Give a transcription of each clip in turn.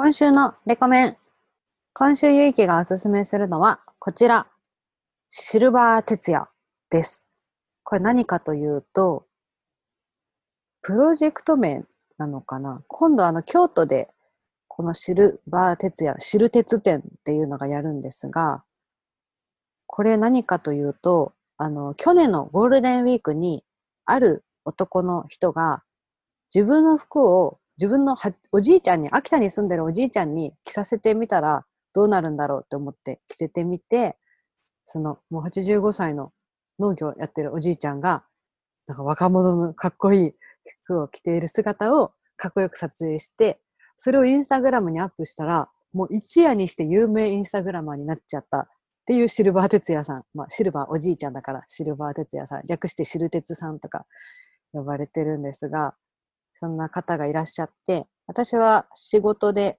今週のレコメン。今週ゆいきがおすすめするのはこちら。シルバー哲也です。これ何かというと、プロジェクト名なのかな今度あの京都でこのシルバー哲也、シル鉄展っていうのがやるんですが、これ何かというと、あの、去年のゴールデンウィークにある男の人が自分の服を自分のはおじいちゃんに、秋田に住んでるおじいちゃんに着させてみたらどうなるんだろうって思って着せてみて、そのもう85歳の農業やってるおじいちゃんが、なんか若者のかっこいい服を着ている姿をかっこよく撮影して、それをインスタグラムにアップしたら、もう一夜にして有名インスタグラマーになっちゃったっていうシルバー哲也さん。まあ、シルバーおじいちゃんだからシルバー哲也さん。略してシル鉄さんとか呼ばれてるんですが、そんな方がいらっしゃって、私は仕事で、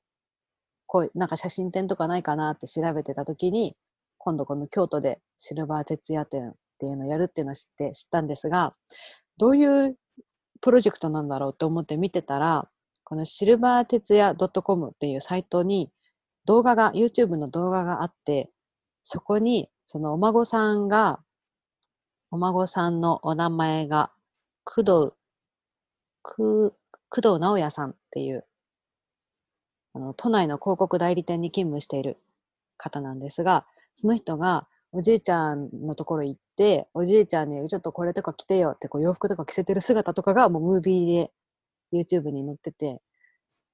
こう、なんか写真展とかないかなって調べてた時に、今度この京都でシルバー哲也展っていうのをやるっていうのを知って、知ったんですが、どういうプロジェクトなんだろうと思って見てたら、このシルバー哲也 .com っていうサイトに動画が、YouTube の動画があって、そこにそのお孫さんが、お孫さんのお名前が工藤、く工藤直也さんっていう、あの、都内の広告代理店に勤務している方なんですが、その人がおじいちゃんのところ行って、おじいちゃんにちょっとこれとか着てよってこう洋服とか着せてる姿とかがもうムービーで YouTube に載ってて、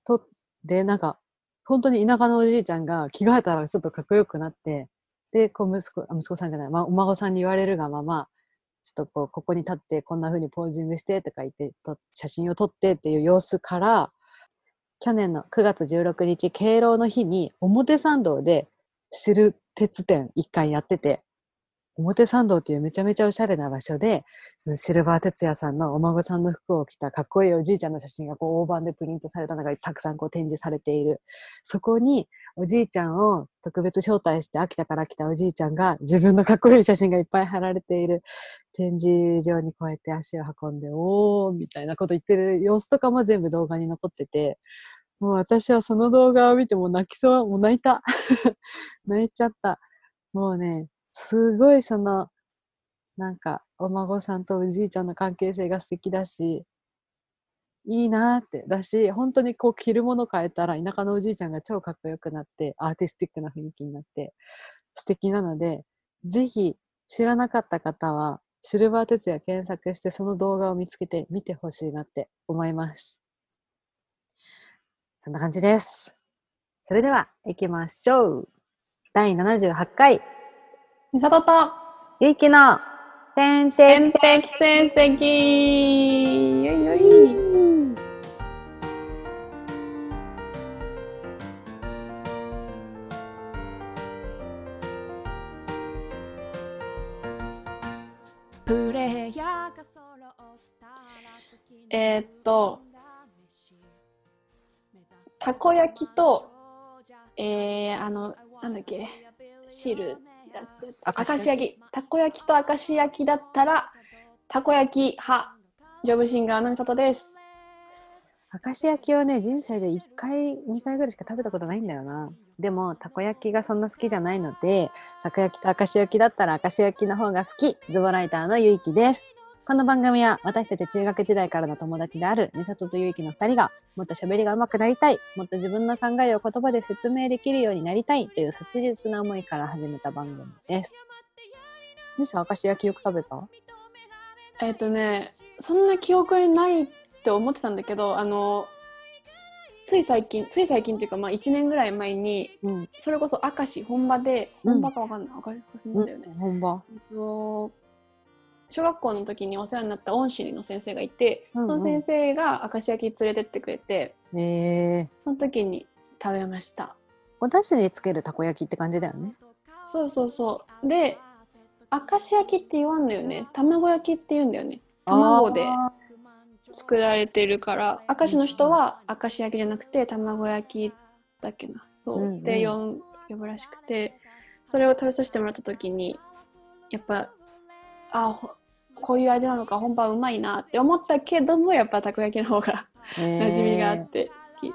と、で、なんか、本当に田舎のおじいちゃんが着替えたらちょっとかっこよくなって、で、こう息子、息子さんじゃない、ま、お孫さんに言われるがまま、ちょっとこう、ここに立ってこんな風にポージングしてとか言って、と写真を撮ってっていう様子から、去年の9月16日、敬老の日に表参道で知る鉄展一回やってて、表参道っていうめちゃめちゃおしゃれな場所で、そのシルバー哲也さんのお孫さんの服を着たかっこいいおじいちゃんの写真がこう大判でプリントされたのがたくさんこう展示されている。そこにおじいちゃんを特別招待して秋田から来たおじいちゃんが自分のかっこいい写真がいっぱい貼られている展示場にこうやって足を運んで、おーみたいなこと言ってる様子とかも全部動画に残ってて、もう私はその動画を見ても泣きそう、もう泣いた。泣いちゃった。もうね、すごいその、なんか、お孫さんとおじいちゃんの関係性が素敵だし、いいなーって。だし、本当にこう着るもの変えたら田舎のおじいちゃんが超かっこよくなって、アーティスティックな雰囲気になって、素敵なので、ぜひ知らなかった方は、シルバー哲也検索してその動画を見つけて見てほしいなって思います。そんな感じです。それでは行きましょう。第78回、みさとと、ゆいきの。天天敵敵戦績よいよい。えーっと、たこ焼きと、えー、あの、なんだっけ、汁、明石焼き明石焼き。たこ焼きと明石焼きだったら、たこ焼き派、ジョブシンガーのみさとです。明石焼きをね、人生で1回、2回ぐらいしか食べたことないんだよな。でも、たこ焼きがそんな好きじゃないので、たこ焼きと明石焼きだったら明石焼きの方が好き、ズボライターのゆいきです。この番組は私たち中学時代からの友達である美里とゆいきの2人がもっと喋りが上手くなりたい、もっと自分の考えを言葉で説明できるようになりたいという切実な思いから始めた番組です。むしろ明石焼きよく食べたえーっとね、そんな記憶にないって思ってたんだけど、あの、つい最近、つい最近っていうか、まあ1年ぐらい前に、うん。それこそ明石本場で、うん本場かわかんない、明石本場だよね。本場。小学校の時にお世話になった恩師の先生がいて、うんうん。その先生が明石焼き連れてってくれてえー、その時に食べました。お出汁につけるたこ焼きって感じだよね。そうそうそう。で明石焼きって言わんのよね。卵焼きって言うんだよね。卵であ作られてるから明石の人は明石焼きじゃなくて卵焼きだっけな。そう、うんうん。で呼ぶらしくてそれを食べさせてもらった時にやっぱあほこういう味なのか本場うまいなって思ったけどもやっぱたこ焼きの方がー馴染みがあって好き、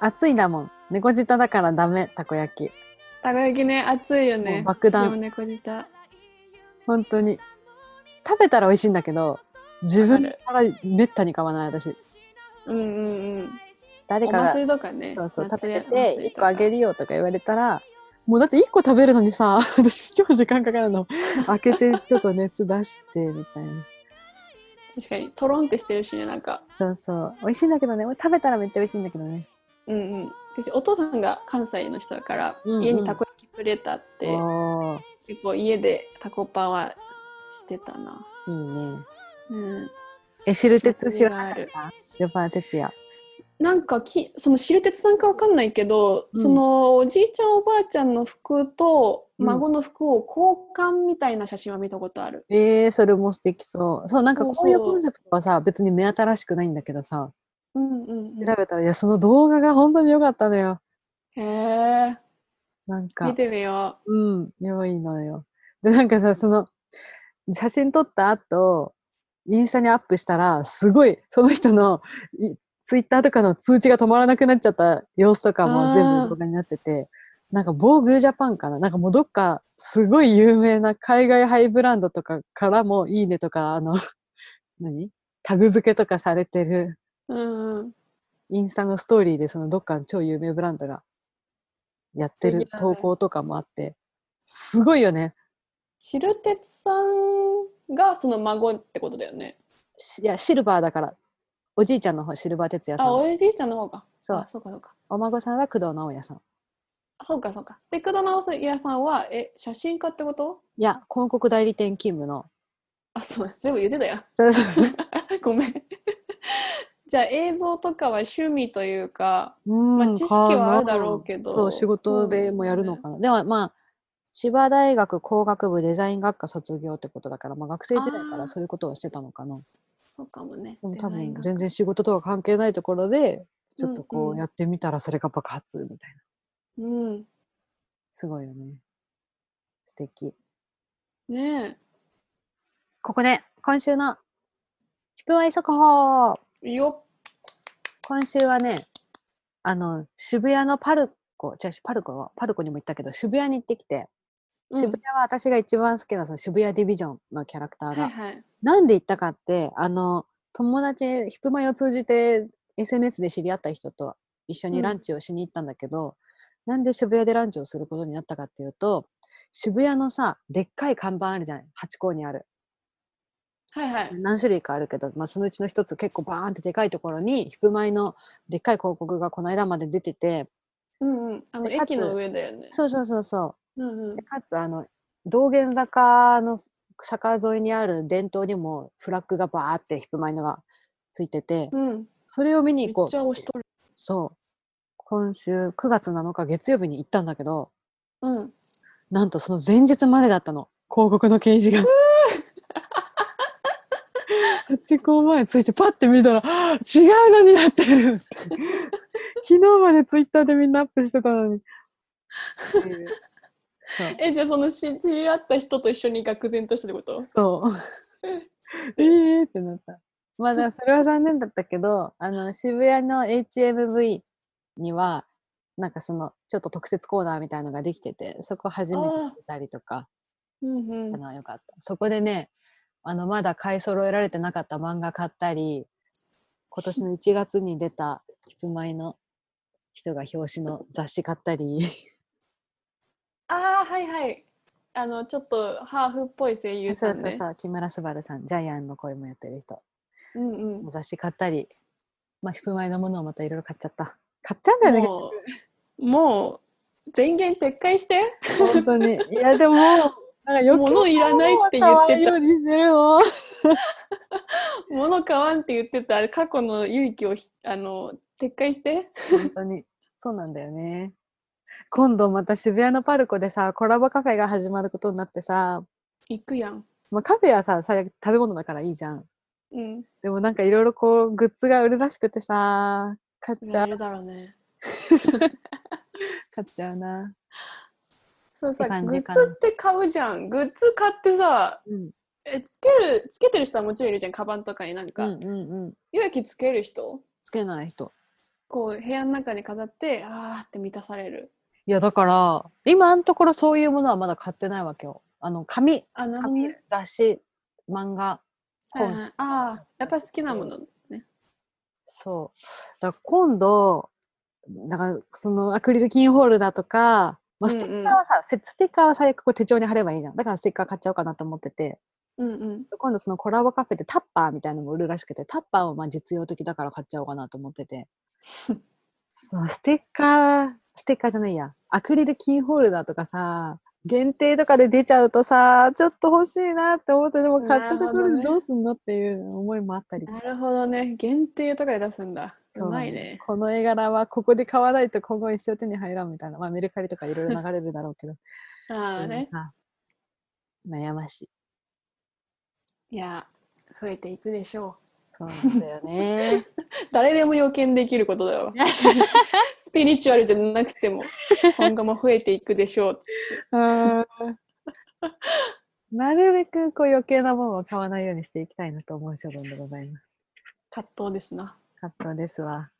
熱いんだもん。猫舌だからダメ、たこ焼き。たこ焼きね、熱いよもねう。爆弾猫舌。本当に。食べたら美味しいんだけど、自分わからめったに買わない私。うんうんうん。誰かがね。そうそう食べてて1祭りとか個あげるよとか言われたらもうだって1個食べるのにさ 私超時間かかるの。開けてちょっと熱出してみたいな。確かに、トロンってしてるしね、なんか。そうそう。美味しいんだけどね。食べたらめっちゃ美味しいんだけどね。うんうん。私、お父さんが関西の人だから、うんうん。家にたこ焼きプレートあって、結構家でタコパはしてたな。いいね。うん。え汁鉄知らなかった？シルバー哲也なんかきその汁鉄さんかわかんないけど、うん。そのおじいちゃんおばあちゃんの服とうん。孫の服を交換みたいな写真は見たことある。えー、それも素敵そう。そうなんかこういうコンセプトはさ別に目新しくないんだけどさ。うんうん、調べたらいやその動画が本当に良かったのよ。へえなんか。見てみようん、良いのよ。で、なんかさ、その、写真撮った後、インスタにアップしたら、すごい、その人のいツイッターとかの通知が止まらなくなっちゃった様子とかも全部動画になってて、なんか、防具ジャパンかな？なんかもうどっか、すごい有名な海外ハイブランドとかからも、いいねとか、あの、何？タグ付けとかされてる、う。うんうん。インスタのストーリーで、そのどっかの超有名ブランドがやってる投稿とかもあって、すごいよね。汁鉄さんがその孫ってことだよね。しいや、シルバーだから、おじいちゃんの方、シルバー哲也さあ、ん。おじいちゃんの方か。そうあ、そうかそうか。お孫さんは工藤直也さん。あそうかそうか。で、工藤直也さんは、え、写真家ってこと？いや、広告代理店勤務の。あ、そう、全部言ってたよ。ごめん。じゃあ映像とかは趣味というか、うんまあ、知識はあるだろうけど。そう、仕事でもやるのかな。でも、まあ、千葉大学工学部デザイン学科卒業ってことだから、まあ、学生時代からそういうことをしてたのかな。そうかもね。多分全然仕事とか関係ないところで、ちょっとこうやってみたらそれが爆発みたいな。うん。すごいよね。素敵。ねここで今週のヒプワイ速報え。よっ。今週はね、あの、渋谷のパルコ、違う、パルコは、パルコにも行ったけど、渋谷に行ってきて、うん渋谷は私が一番好きなその渋谷ディビジョンのキャラクターが、はいはい。なんで行ったかって、あの、友達、ヒプマイを通じて SNS で知り合った人と一緒うんにランチをしに行ったんだけど、なんで渋谷でランチをすることになったかっていうと、渋谷のさ、でっかい看板あるじゃない、ハチ公にある。はいはい。何種類かあるけど、まあ、そのうちの一つ結構バーンってでかいところにヒプマイのでっかい広告がこの間まで出ててうんうん。あの、駅の上だよね。そうそうそうそうんうん。かつあの道玄坂の坂沿いにある伝統にもフラッグがバーってヒプマイのがついてて、うん。それを見に行こうちゃ押しとる。そう今週9月7日月曜日に行ったんだけどうん。なんとその前日までだったの広告の掲示が。ハチ公前ついてパッて見たらあ違うのになってる 昨日までツイッターでみんなアップしてたのに。え、じゃあそのし知り合った人と一緒に愕然としたってこと？そう。えーってなった。まあ、だそれは残念だったけど、あの、渋谷の HMV には、なんかその、ちょっと特設コーナーみたいのができてて、そこ初めて行ったりとか、うんうんあ。の、よかった。そこでね、あの、まだ買い揃えられてなかった漫画買ったり、今年の1月に出たヒプマイの人が表紙の雑誌買ったり、ああ、はいはい。あの、ちょっとハーフっぽい声優そさんね。うそうそう、木村昴さん、ジャイアンの声もやってる人。うんうん。雑誌買ったり、まあ、ヒプマイのものをまたいろいろ買っちゃった。買っちゃうんだよね、もう、もう、電源撤回して。本当に。いや、でも、なんか物いらないって言ってたようにしてるの。物買わんって言ってた過去の勇気をひあの撤回して。本当に。そうなんだよね。今度また渋谷のパルコでさ、コラボカフェが始まることになってさ、行くやん。まあ、カフェはさ、さ食べ物だからいいじゃん。うん。でもなんかいろいろこう、グッズが売るらしくてさ、買っちゃう。だろうね。買っちゃうな。そうさ、グッズって買うじゃん。グッズ買ってさ、うん。えつける、つけてる人はもちろんいるじゃん。カバンとかになんか。うんうんうん。勇気つける人？つけない人。こう部屋の中に飾ってあーって満たされるいや、だから、今のところそういうものはまだ買ってないわけよ。あの、紙、あなるほど紙ね、雑誌、漫画、本。はいはい、ああやっぱり好きなものねそう。だから今度、だからそのアクリルキーホルダーとか、まあ、ステッカーはさ、せステッカーは最悪こう手帳に貼ればいいじゃん。だからステッカー買っちゃおうかなと思ってて、うんうん今度そのコラボカフェでタッパーみたいなのも売るらしくて、タッパーはまあ実用的だから買っちゃおうかなと思ってて。そう、ステッカー、ステッカーじゃないや、アクリルキーホルダーとかさ、限定とかで出ちゃうとさ、ちょっと欲しいなって思って、でも買ったところでどうすんのっていう思いもあったり。なるほどね限定とかで出すんだうまいねこの絵柄はここで買わないと今後一生手に入らんみたいな。まあメルカリとかいろいろ流れるだろうけど。ああねさ悩ましい。いや増えていくでしょそうなんだよね。う 誰でも予見できることだよ スピリチュアルじゃなくても今後も増えていくでしょう うんなるべくこう余計なものを買わないようにしていきたいなと思う所存でございます。葛藤ですな葛藤ですわ。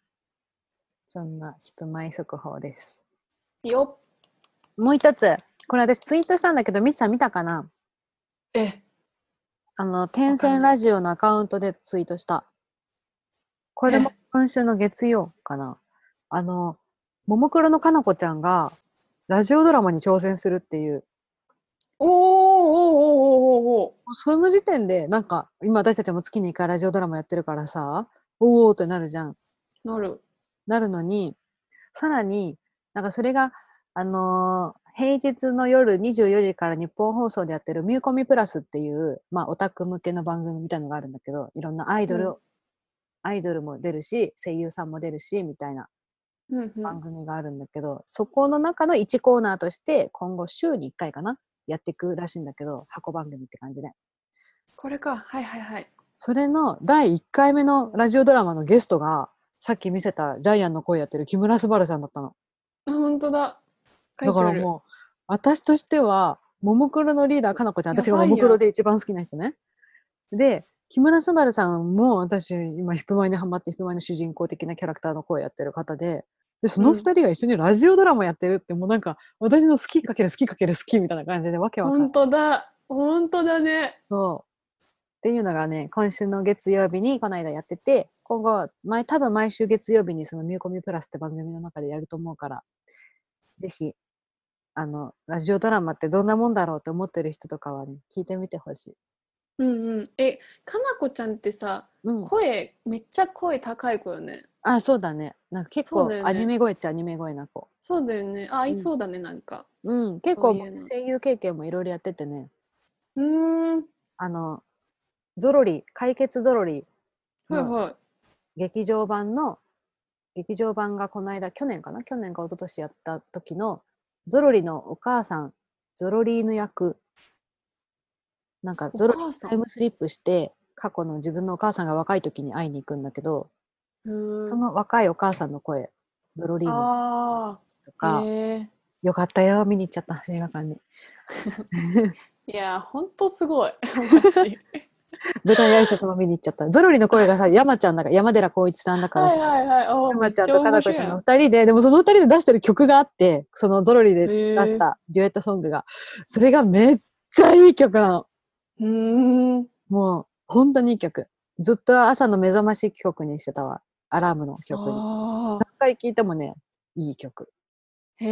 そんなヒップマイ速報です。よっもう一つ、これ私ツイートしたんだけど、ミチさん見たかな？えあの、天線ラジオのアカウントでツイートした。これもえ今週の月曜かな。あの、ももクロのかなこちゃんがラジオドラマに挑戦するっていう、おーおーおーおーおーおその時点でなんか今私たちも月に1回ラジオドラマやってるからさ、おーってなるじゃん。ーなるなるのに、さらになんかそれが、あのー平日の夜24時から日本放送でやってるミューコミプラスっていう、まあオタク向けの番組みたいのがあるんだけど、いろんなアイドル、うん。アイドルも出るし、声優さんも出るし、みたいなうんうん。番組があるんだけど、そこの中の1コーナーとして今後週に1回かなやっていくらしいんだけど、箱番組って感じで。これか。はいはいはい。それの第1回目のラジオドラマのゲストが、さっき見せたジャイアンの声やってる木村昴さんだったの。あ本当だだからもう、私としては、ももクロのリーダー、かなこちゃん、私がももクロで一番好きな人ね。で、木村昴さんも私、今、ヒップマイにハマって、ヒップマイの主人公的なキャラクターの声やってる方で、で、そのうん二人が一緒にラジオドラマやってるって、もうなんか、私の好きかける好きかける好きみたいな感じで、わけわかんない本。当だ本当だねそう。っていうのがね、今週の月曜日にこの間やってて、今後、前、多分毎週月曜日にそのミューコミプラスって番組の中でやると思うから、ぜひ、あの、ラジオドラマってどんなもんだろうって思ってる人とかはね、聞いてみてほしい。うんうんえかなこちゃんってさうん。声めっちゃ声高い子よねあ、そうだね。なんか結構、アニメ声っちゃアニメ声な子。そうだよねあ合うんいそうだねなんかうん。結構声優経験もいろいろやっててね、うーんあの、ゾロリ、解決ゾロリのはいはい劇場版の劇場版がこの間去年かな？去年か一昨年やった時のゾロリのお母さんゾロリーヌ役。なんかおゾロリタイムスリップして過去の自分のお母さんが若い時に会いに行くんだけど、その若いお母さんの声ゾロリーヌあとかよかったよ見に行っちゃった映画館に。いやほんとすごい 舞台挨拶も見に行っちゃった。ゾロリの声がさ山ちゃんだから山寺宏一さんだからさ。はいはいはい。お山ちゃんとかなこちゃんの面二人で、でもその二人で出してる曲があって、そのゾロリで出したデュエットソングが、それがめっちゃいい曲なの。もう、本当にいい曲。ずっと朝の目覚まし曲にしてたわ。アラームの曲に。あ何回聴いてもね、いい曲。ー。へ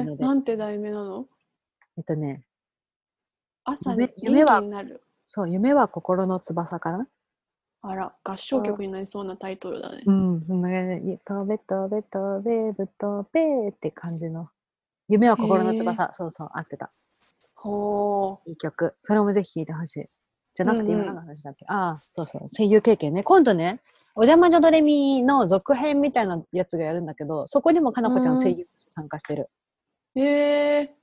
えなんて題名なの？えっとね、朝に夢夢は元気になるそう、夢は心の翼かな？あら合唱曲になりそうなタイトルだね。うん、そん。な感じで飛べ飛べ飛べぶ飛べって感じの。夢は心の翼。そうそう、合ってた。ほいい曲。それもぜひ聴いてほしい。じゃなくてうん。うん。今何の話だっけ、ああ、そうそう。声優経験ね。今度ね、お邪魔女ドレミの続編みたいなやつがやるん。だけど、そこにもかなこちゃん。うん。声優として参加してるうへえ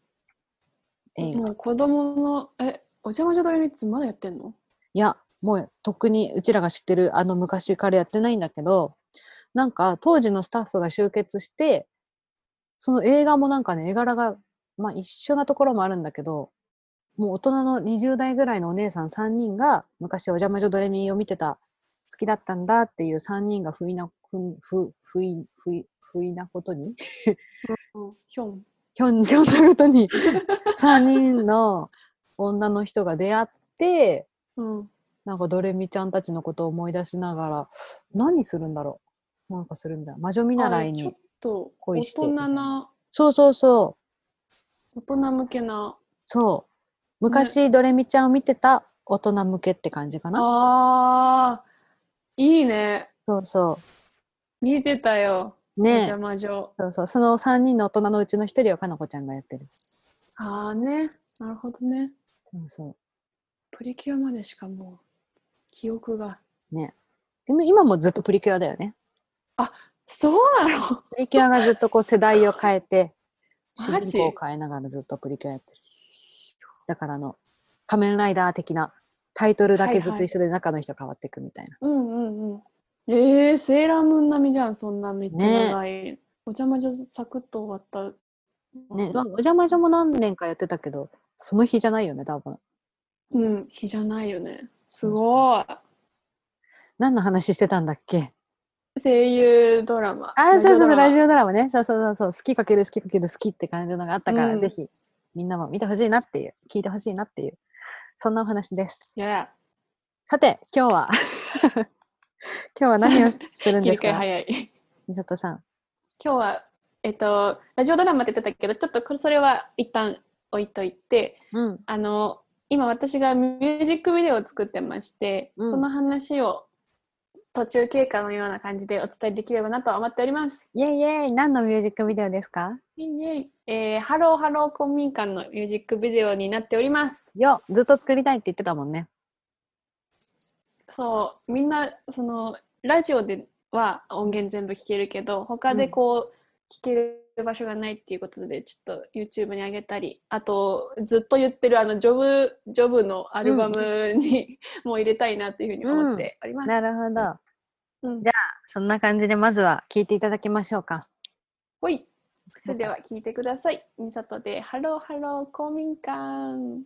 映画。もう子供のえお邪魔女ドレミってまだやってんの？いや、もうとっくにうちらが知ってるあの昔からやってないんだけど、なんか当時のスタッフが集結して、その映画もなんかね、絵柄が、まあ一緒なところもあるんだけど、もう大人の20代ぐらいのお姉さん3人が昔お邪魔女ドレミを見てた、好きだったんだっていう3人が不意なふん、ふ、ふい、ふい、不意なことにうん、ヒョン。ひょん、ひょんなことに、3人の女の人が出会って、うん。なんかドレミちゃんたちのことを思い出しながら、何するんだろう？なんかするんだ。魔女見習いに。恋して人な、そうそうそう。大人向けな。そう。昔、ドレミちゃんを見てた大人向けって感じかな。ああ、いいね。そうそ見てたよ。う。ねお邪魔女。そうそう。その3人の大人のうちの1人をかなこちゃんがやってる。ああね。なるほどね。そうそプリキュアまでしかもう、記憶が。う。ね。でも今もずっとプリキュアだよね。そうなの？プリキュアがずっとこう世代を変えて、主人公を変えながらずっとプリキュアやってる。だからあの、仮面ライダー的なタイトルだけずっと一緒で中の人変わっていくみたいな。うんうんうん。えー、セーラームーン並みじゃん、そんなめっちゃ長い。お邪魔女サクッと終わった。ね、まあお邪魔女も何年かやってたけど、その日じゃないよね、多分。うん、日じゃないよね。すごい。何の話してたんだっけ？声優ドラマ。あー、そうそうそう、ラジオオドラマね。そうそうそうそう、好きかける好きかける好きって感じのがあったから、うんぜひみんなも見てほしいなっていう、聞いてほしいなっていう、そんなお話です。ドラマ。いや、さて、今日は、今日は何をするんですか？早い。missato さん。今日は、えっと、ラジオドラマって言ってたけど、ちょっとこれそれは一旦置いといて、うん。あの、今私がミュージックビデオを作ってまして、うんその話を途中経過のような感じでお伝えできればなと思っております。イェイイェイ何のミュージックビデオですか？いいね。えーハローハロー公民館のミュージックビデオになっております。よずっと作りたいって言ってたもんね。そう、みんな、その、ラジオでは音源全部聞けるけど、他でこう、聞ける場所がないっていうことで、ちょっと YouTube に上げたり、あと、ずっと言ってるあの、ジョブ、ジョブのアルバムに、もう入れたいなっていうふうに思っております。なるほど。うんじゃそんな感じでまずは聞いていただきましょうか。ほい。それでは聞いてください。 missato で、ハローハロー公民館。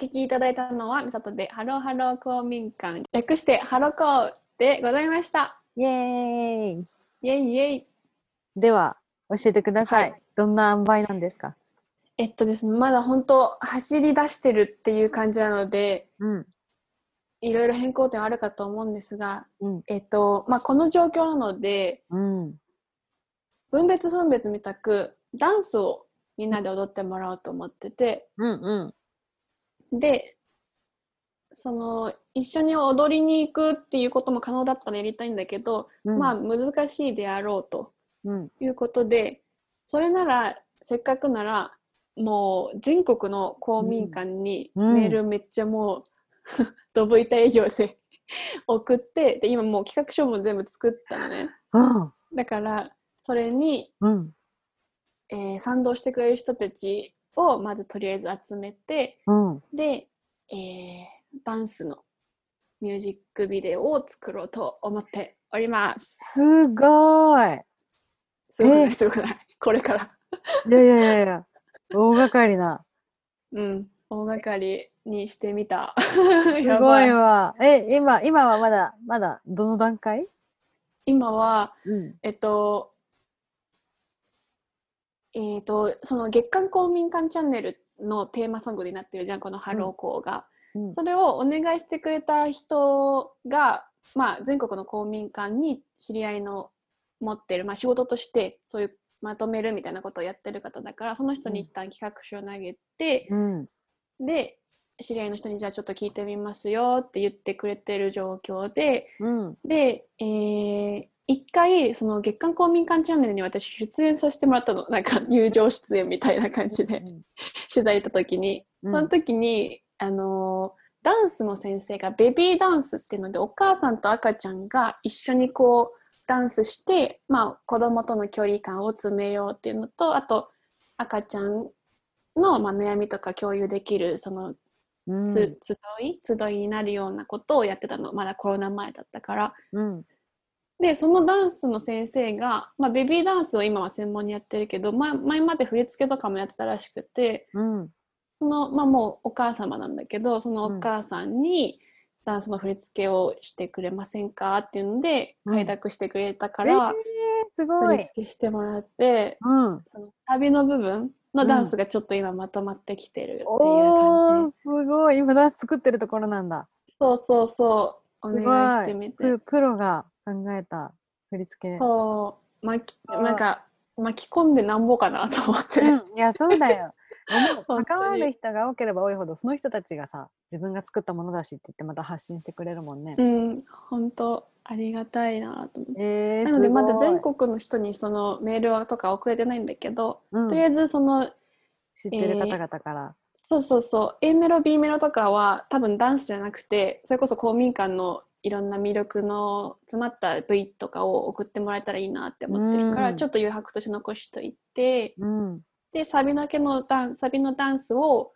聞きいただいたのは、 missato でハローハロー公民館、略してハロ公でございました。イエーイイェイイェイ。では、教えてください。はいどんな塩梅なんですか？えっとですね、まだ本当走り出してるっていう感じなので、うん。いろいろ変更点あるかと思うんですが、うん。えっと、まあ、この状況なので、うん。分別分別みたくダンスをみんなで踊ってもらおうと思ってて、うん。うん。で、その、一緒に踊りに行くっていうことも可能だったらやりたいんだけど、うんまあ、難しいであろうとうん。いうことで、それなら、せっかくなら、もう全国の公民館にうんメールめっちゃもう、ドブ板営業で 送って、で、今もう企画書も全部作ったのね。うん。だから、それに、うん。えー賛同してくれる人たちをまずとりあえず集めて、うん。で、えーダンスのミュージックビデオを作ろうと思っております。すごーい。すごくなえ？い、すごくない。これから。いやいやいやいや、大掛かりな。うん、大掛かりにしてみた。すやご。いわ。え、今、今はまだ、まだ、どの段階？今は、うん。えっと、えっと、その月刊公民館チャンネルのテーマソングになってるじゃん、このハロ公が。うん。それをお願いしてくれた人が、まあ、全国の公民館に知り合いの持ってる、まあ、仕事としてそういうまとめるみたいなことをやってる方だからその人に一旦企画書を投げて、うん。で知り合いの人にじゃあちょっと聞いてみますよって言ってくれてる状況でうん。で、えー一回その月刊公民館チャンネルに私出演させてもらったの。なんか入場出演みたいな感じで。取材行った時に、うん。その時に、あのーダンスの先生がベビーダンスっていうのでお母さんと赤ちゃんが一緒にこうダンスして、まあ、子供との距離感を詰めようっていうのとあと赤ちゃんの、まあ、悩みとか共有できるそのうん。つ、集い？集いになるようなことをやってたの。まだコロナ前だったから。うん。でそのダンスの先生が、まあ、ベビーダンスを今は専門にやってるけど、ま、前まで振り付けとかもやってたらしくてうん。その、まあ、もうお母様なんだけどそのお母さんにダンスの振り付けをしてくれませんかっていうのでうん開拓してくれたかえーら、すごい振り。付けしてもらってうん。その旅の部分のダンスがちょっと今まとまってきてるっていう感じです。すごい。今ダンス作ってるところなんだ。そうそうそうお願いしてみてプ。プロが考えた振り付け。そう巻きなんか巻き込んでなんぼかなと思って。うん、いや、そうだよ。関わる人が多ければ多いほど、その人たちがさ、自分が作ったものだしって言ってまた発信してくれるもんね。うん、本当ありがたいなと思って。えー、なのでまだ全国の人にそのメールとか送れてないんだけど、うんとりあえずその知ってる方々から。そうそうそう A メロ B メロとかは多分ダンスじゃなくてそれこそ公民館のいろんな魅力の詰まった V とかを送ってもらえたらいいなって思ってるから、うん。ちょっと余白として残しといてうん。でサビだけのダンサビのダンスを、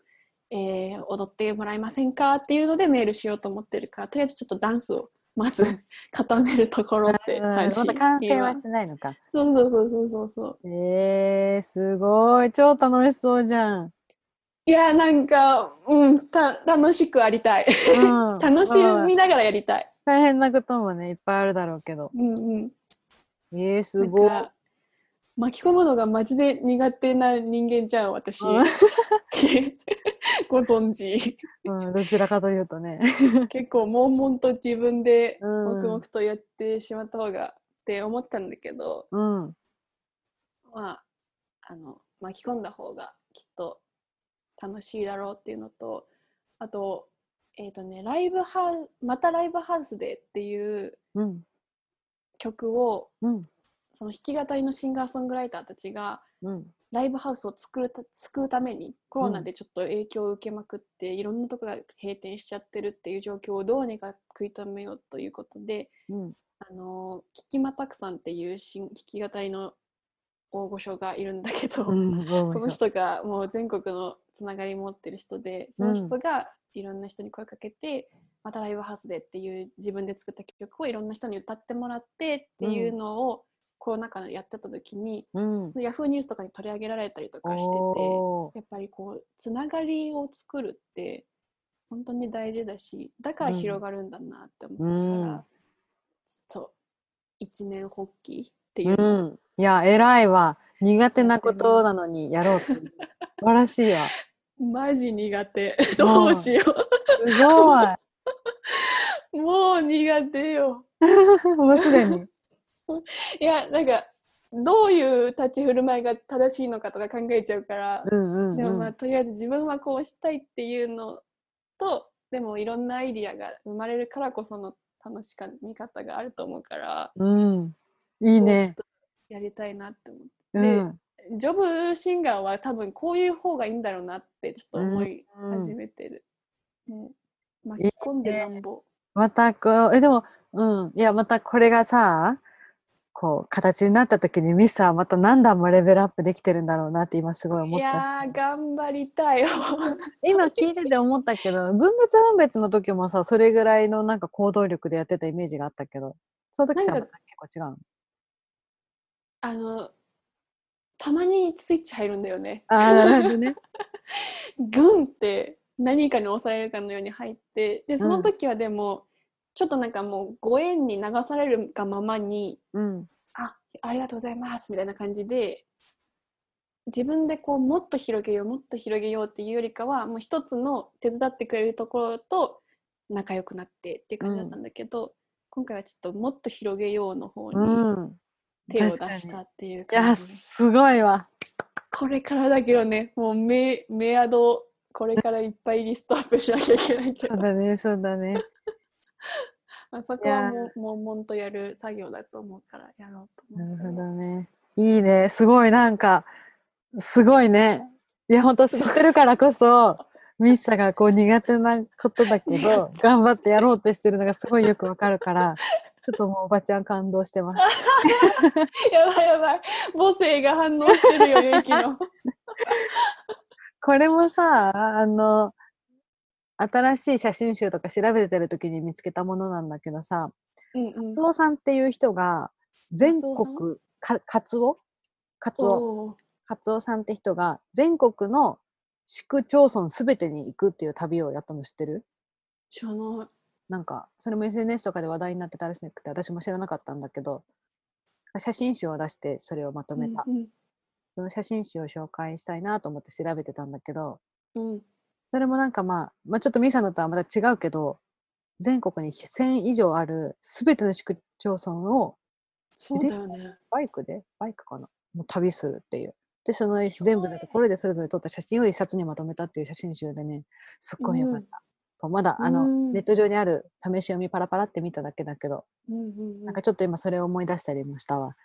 えー踊ってもらえませんかっていうのでメールしようと思ってるからとりあえずちょっとダンスをまず固めるところってうん。感じ、まだ完成は今してないのか。そうそうそうそうそうそう。えー、すごい。超楽しそうじゃん。いやなんかうんた楽しくありたい。うん。楽しみながらやりたい大変なこともね、いっぱいあるだろうけど。うんうんえー、すごい。巻き込むのがマジで苦手な人間じゃん私うん ご存知 うん、どちらかというとね。結構悶々と自分でうん黙々とやってしまった方がって思ったんだけど、うん。まああの巻き込んだ方がきっと楽しいだろうっていうのとあとえっ、とねライブハウまたライブハウスでっていううん。曲をうん。その弾き語りのシンガーソングライターたちがうん。ライブハウスを作るた救うためにコロナでちょっと影響を受けまくって、いろんなとこが閉店しちゃってるっていう状況をどうにか食い止めようということでうん。あのキキマタクさんっていう新弾き語りの大御所がいるんだけど、うん。その人がもう全国のつながり持ってる人でその人がいろんな人に声かけて、またライブハウスでっていう自分で作った曲をいろんな人に歌ってもらってっていうのをコロナ禍でやってた時に、うん。ヤフーニュースとかに取り上げられたりとかしててやっぱりこうつながりを作るって本当に大事だしだから広がるんだなって思ったから、うんちょっと一年発起っていううの、ん。いや、偉いわ。苦手なことなのにやろうって。素晴らしいわ。マジ苦手どうしよすごい。うもう苦手よ もうすでに。いやなんかどういう立ち振る舞いが正しいのかとか考えちゃうから、うんうん、うん。でもまあとりあえず自分はこうしたいっていうのとでもいろんなアイディアが生まれるからこその楽しか見方があると思うからうん。いいね。やりたいなって思って。うん。ジョブシンガーは多分こういう方がいいんだろうなってちょっと思い始めてる。ね巻き込んでなんぼ。またこう、え、でも、うん。いや、またこれがさ、こう、形になった時にミスはまた何段もレベルアップできてるんだろうなって今すごい思いった。やー頑張りたいよ。今聞いてて思ったけど、分別分別の時もさ、それぐらいのなんか行動力でやってたイメージがあったけど、その時とはまた結構違うの？あのたまにスイッチ入るんだよね。ああ、なるほどね。グンって何かに押されるかのように入ってでその時はでも、ちょっとなんかもうご縁に流されるがままにうん。あありがとうございますみたいな感じで自分でこうもっと広げようもっと広げようっていうよりかはもう一つの手伝ってくれるところと仲良くなってっていう感じだったんだけど、今回はちょっともっと広げようの方にうん。手を出したっていういや、感じ、すごいわ。これからだけどねもうメメアドこれからいっぱいリストアップしなきゃいけないけどそうだね、そうだね。まあそこはいやもう悶々とやる作業だと思うからやろうと思うけなるほどね。いいね。すごい、なんか、すごいね。いや、本当知ってるからこそ、ミッサがこう苦手なことだけど、頑張ってやろうとしてるのがすごいよくわかるから、ちょっともうおばちゃん感動してます。やばいやばい。母性が反応してるよゆきの。これもさ、あの、新しい写真集とか調べてる時に見つけたものなんだけどさ、うんうん。カツオさんっていう人が全国、かカツオ？カツオ。カツオさんって人が全国の市区町村すべてに行くっていう旅をやったの知ってる？知らないなんか、それも SNS とかで話題になってたらしくて、私も知らなかったんだけど、写真集を出してそれをまとめた。うんその写真集を紹介したいなと思って調べてたんだけど、うんうんそれもなんかまあ、まあ、ちょっとミサのとはまた違うけど、全国に1000以上あるすべての市区町村をそうだよねバイクでバイクかなもう旅するっていう。で、その全部のところでそれぞれ撮った写真を一冊にまとめたっていう写真集でね、すっごいよかった。まだあの、うん。ネット上にある試し読みパラパラって見ただけだけど、うんうんうん。なんかちょっと今それを思い出したりもしたわ。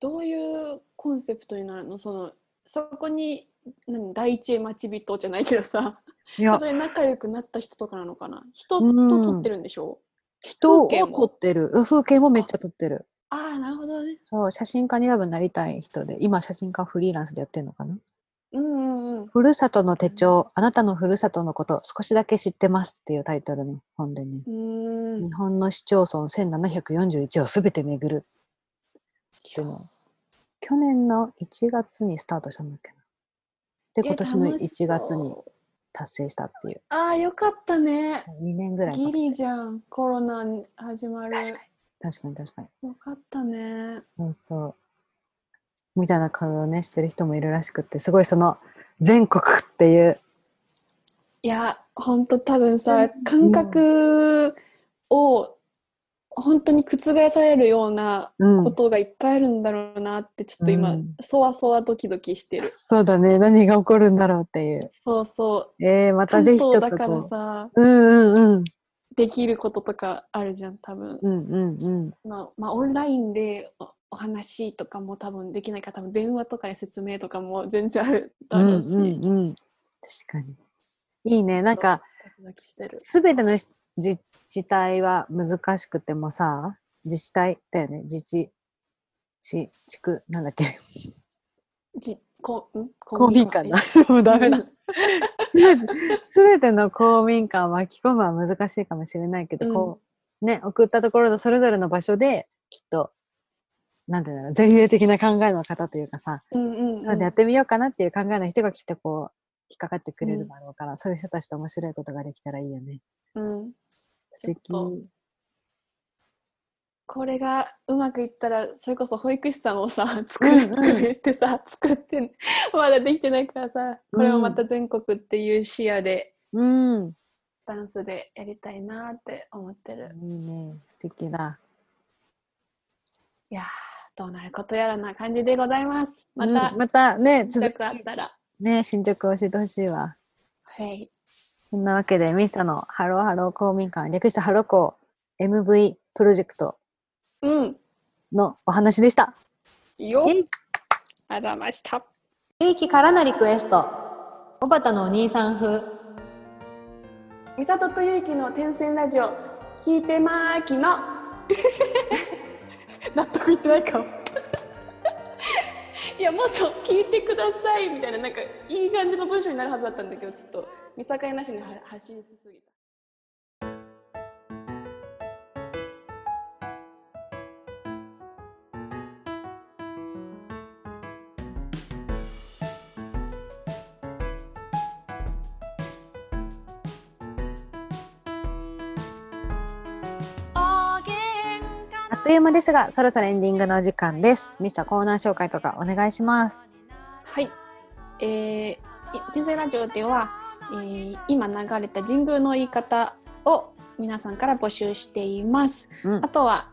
どういうコンセプトになるの？そのそこに何第一待ち人じゃないけどさ。そこ、で仲良くなった人とかなのかな？人うん。と撮ってるんでしょ？人を風景も撮ってる。うん風景もめっちゃ撮ってる。ああなるほどね。そう、写真家に多分なりたい人で、今写真家フリーランスでやってるのかな？うんうんうん。ふるさとの手帳、あなたのふるさとのこと少しだけ知ってますっていうタイトルの本でね、うーん。日本の市町村1741をすべて巡る。っていうの。を去年の1月にスタートしたんだっけな。で、え今年の楽し1月に達成したっていう。ああよかったね。2年ぐらいかギかリじゃん。コロナに始まる。確かに。確かに確かに。よかったね。そうそう。みたいな顔をね、してる人もいるらしくって、すごいその全国っていう、いやほんと多分さうん感覚を本当に覆されるようなうんことがいっぱいあるんだろうなってちょっと今、うんそわそわドキドキしてるそうだね、何が起こるんだろうっていう。そうそうえー、また関ぜひちょっと東だからこさう。うんうんうん。できることとかあるじゃん多分、うんうんうん。そのまあ、オンラインでおお話とかも多分できないから多分電話とかで説明とかも全然あるだろうし、うんうんうん、確かに。いいね。なんか、すべての自治体は難しくてもさ、自治体だよね。自治、地、地区、なんだっけ？じこん？公民館だ。もうダメだ。すべて、すべての公民館を巻き込むは難しいかもしれないけど、うんこう、ね、送ったところのそれぞれの場所で、きっと、なんていうんだろう、前衛的な考えの方というかさ、うんうん、やってやってみようかなっていう考えの人がきっとこう、引っかかってくれるだろうから、そういう人たちと面白いことができたらいいよね。うん。素敵。これがうまくいったらそれこそ保育士さんをさ作るうんうん作るってさ、作ってまだできてないからさこれをまた全国っていう視野でうん。ダンスでやりたいなって思ってるいいね。素敵だ。いやーどうなることやらな感じでございますまたうんまたね、進続き捗あったらね、進捗を教えてほしいわ。はいそんなわけで、 missato のハローハロー公民館、略してハロ公ー MV プロジェクトうんのお話でした。よっイェイありがとうございましたゆいきからのリクエスト。おばたのお兄さん風。みさととゆうきの天線ラジオ聞いてまーきの納得いってないかいやもっと聞いてくださいみたいななんかいい感じの文章になるはずだったんだけどちょっと見境なしに発信しすぎた。という間ですが、そろそろエンディングのお時間です。ミサコーナー紹介とかお願いします。はいえー、い天線ラジオでは、えー今流れたジングルの言い方を皆さんから募集していますうんあ。とは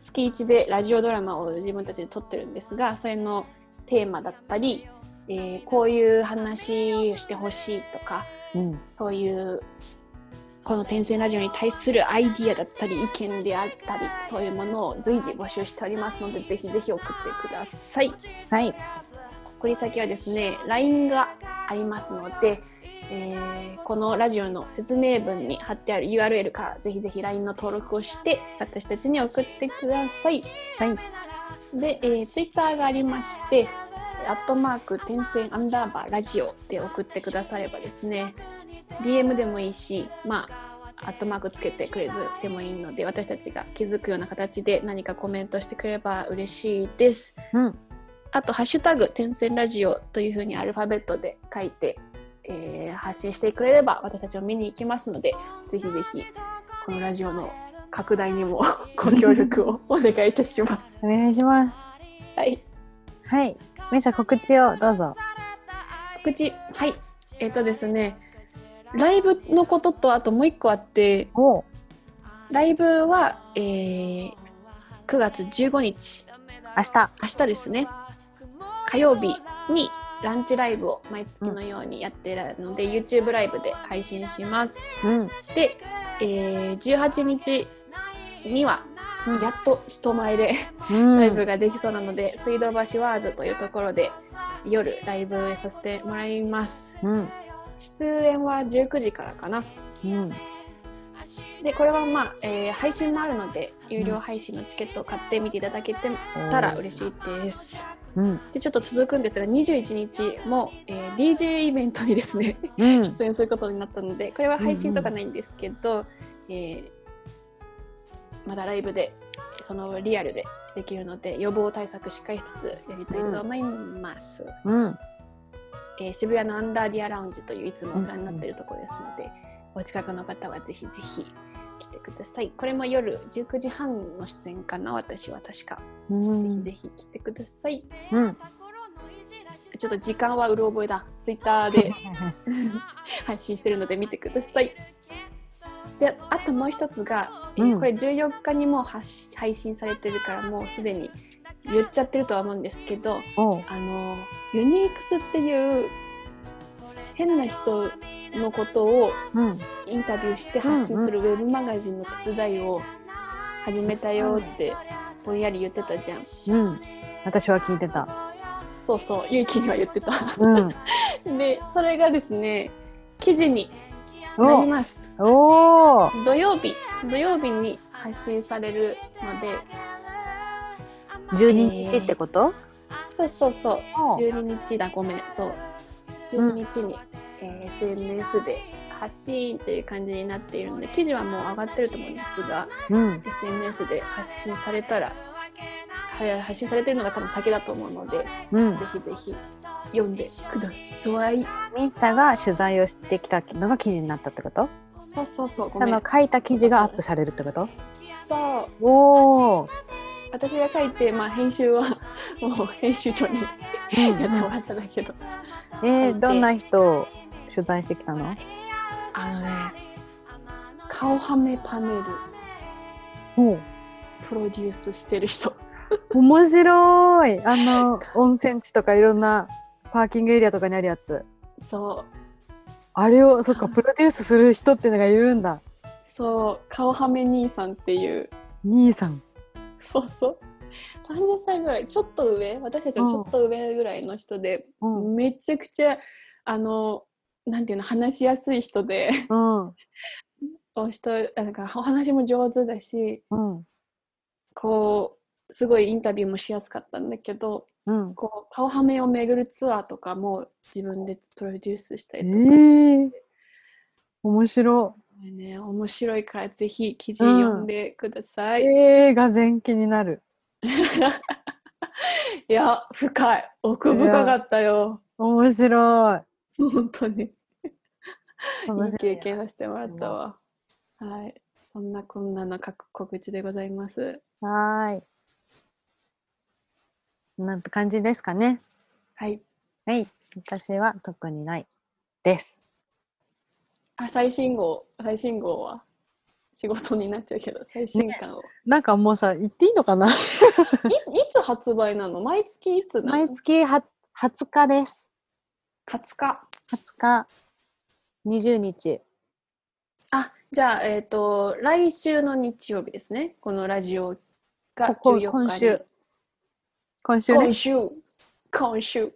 月1でラジオドラマを自分たちで撮ってるんですがそれのテーマだったり、えーこういう話をしてほしいとかうん。そういうこの「天線ラジオ」に対するアイディアだったり意見であったりそういうものを随時募集しておりますのでぜひぜひ送ってください。はい。送り先はですね LINE がありますので、えーこのラジオの説明文に貼ってある URL からぜひぜひ LINE の登録をして私たちに送ってください。はい。で、えー、ツイッターがありまして、アットマーク点線アンダーバーラジオで送ってくださればですね、DM でもいいし、まあ、アットマークつけてくれてもいいので、私たちが気づくような形で何かコメントしてくれれば嬉しいです。うん。あと、ハッシュタグ、点線ラジオというふうにアルファベットで書いて、えー発信してくれれば私たちも見に行きますので、ぜひぜひ、このラジオの拡大にも ご協力をお願いいたします。お願いします。はい。はい。ミサ告知をどうぞ。告知？はいえっ、とですねライブのこととあともう一個あっておライブは、えー9月15日明日。明日ですね火曜日にランチライブを毎月のようにやってるので、YouTube ライブで配信しますうん。で、えー18日にはうんやっと人前でうん。ライブができそうなので、水道橋ワーズというところで夜ライブさせてもらいますうん。出演は19時からかなうん。でこれはまあ、えー配信もあるので有料配信のチケットを買って見ていただけたら嬉しいですうん。でちょっと続くんですが21日も、えー DJ イベントにですねうん。出演することになったのでこれは配信とかないんですけど、えーまだライブでそのリアルでできるので予防対策しっかりしつつやりたいと思います、うん。えー渋谷のアンダーディアラウンジといういつもお世話になっているところですので、お近くの方はぜひぜひ来てください。これも夜19時半の出演かな私は確か、うん。ぜひぜひ来てください。うん。ちょっと時間はうろ覚えだ。ツイッターで 配信してるので見てください。であともう一つが、えーうん。これ14日にもう配信されてるからもうすでに言っちゃってるとは思うんですけど。あのユニークスっていう変な人のことをうん。インタビューして発信するウェブマガジンの手伝いを始めたよってぼんやり言ってたじゃんうん。私は聞いてた。そうそうゆうきには言ってたうん。でそれがですね記事になりおますおー土曜日土曜日に発信されるので12日ってこと、そうそうそうおう12日だごめんそう12日に、えー SNS で発信という感じになっているので記事はもう上がってると思うんですがうん。SNS で発信されたら発信されてるのが多分先だと思うのでうんぜ。ひぜひ読んでください。ミンサが取材をしてきたのが記事になったってこと？そうそうそう。ごその書いた記事がアップされるってこと？そう。おお、私が書いて、まあ、編集は もう編集長にやってもらったんだけど、えー、どんな人を取材してきたの？あのね顔はめパネルお。うプロデュースしてる人。面白い。あの温泉地とかいろんなパーキングエリアとかにあるやつ。そう。あれをそっかプロデュースする人っていうのがいるんだ。そう。顔はめ兄さんっていう。兄さんそうそう。30歳ぐらいちょっと上私たちのちょっと上ぐらいの人で、うん。めちゃくちゃあのなんていうの話しやすい人でうん。お人なんかお話も上手だしうん。こうすごいインタビューもしやすかったんだけどうん。こう顔はめを巡るツアーとかも自分でプロデュースしたえりとかして、ー、面白ね、面白いからぜひ記事読んでください。い。えー、が全気になる。いや深い。奥深かったよ。面白い。本当に。いい経験させてもらったわ。はい。そんなこんなの各告知でございます。はーい。なんて感じですかね。はい。はい。私は特にないですあ最新号。最新号は。仕事になっちゃうけど最新刊を、なんかもうさ言っていいのかな？いいつ発売なの？毎月いつなの？毎月は20日です。20日20日20日。あじゃあえっ、と来週の日曜日ですね。このラジオがここ14日に。今週。今週ね。今週。今週。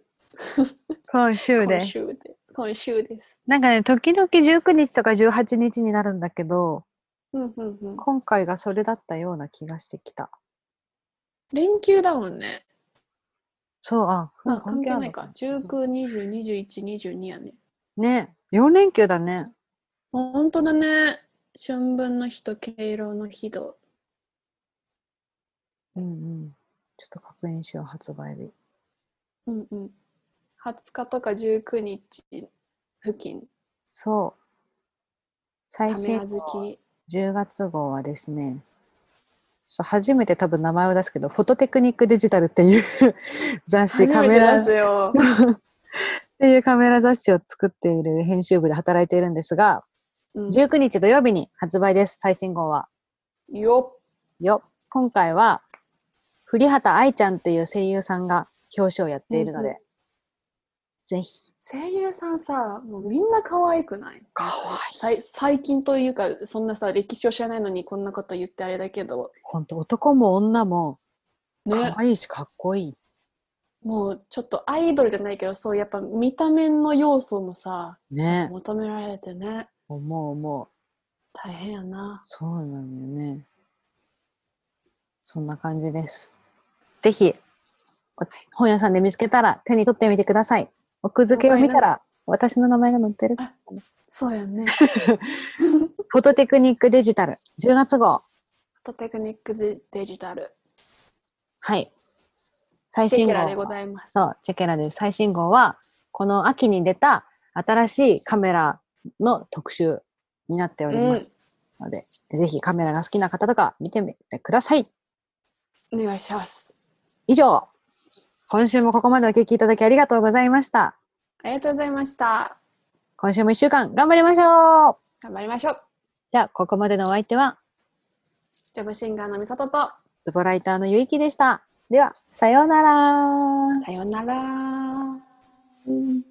今週で。今週で今週です。なんかね時々19日とか18日になるんだけどうんうんうん。今回がそれだったような気がしてきた。連休だもんね。そうあまあ関係ないか。19202122やね。ね4連休だね。ほんとだね。春分の日と敬老の日と。うんうん。ちょっと確認しよう発売日。うんうん20日とか19日付近。そう。最新号好き。10月号はですねそう初めて多分名前を出すけどフォトテクニックデジタルっていう 雑誌カメラ。っていうカメラ雑誌を作っている編集部で働いているんですが、うん。19日土曜日に発売です、最新号は。よっ。よ。今回は、栗畑愛ちゃんっていう声優さんが表紙をやっているので、ぜひ。声優さんさもうみんな可愛くない？可さい最近というかそんなさ歴史を知らないのにこんなこと言ってあれだけどほんと男も女も可ね愛いしかっこいい。もうちょっとアイドルじゃないけどそうやっぱ見た目の要素もさね。求められてね思う思う。大変やなそうなんだよね。そんな感じです。ぜひ、お本屋さんで見つけたら手に取ってみてください。奥付けを見たら私の名前が載ってる。あそうやね フォトテクニックデジタル10月号。フォトテクニックデジタルはい。最新号ケラでございますそう、チェケラです。最新号は、この秋に出た新しいカメラの特集になっておりますので、ぜひカメラが好きな方とか見てみてください。うんお願いします以上、今週もここまでお聞きいただきありがとうございました。ありがとうございました。今週も一週間頑張りましょう。頑張りましょう。じゃあ、ここまでのお相手は、ジョブシンガーのみさとと。ズボライターのゆいきでした。では、さようなら。さようなら。うん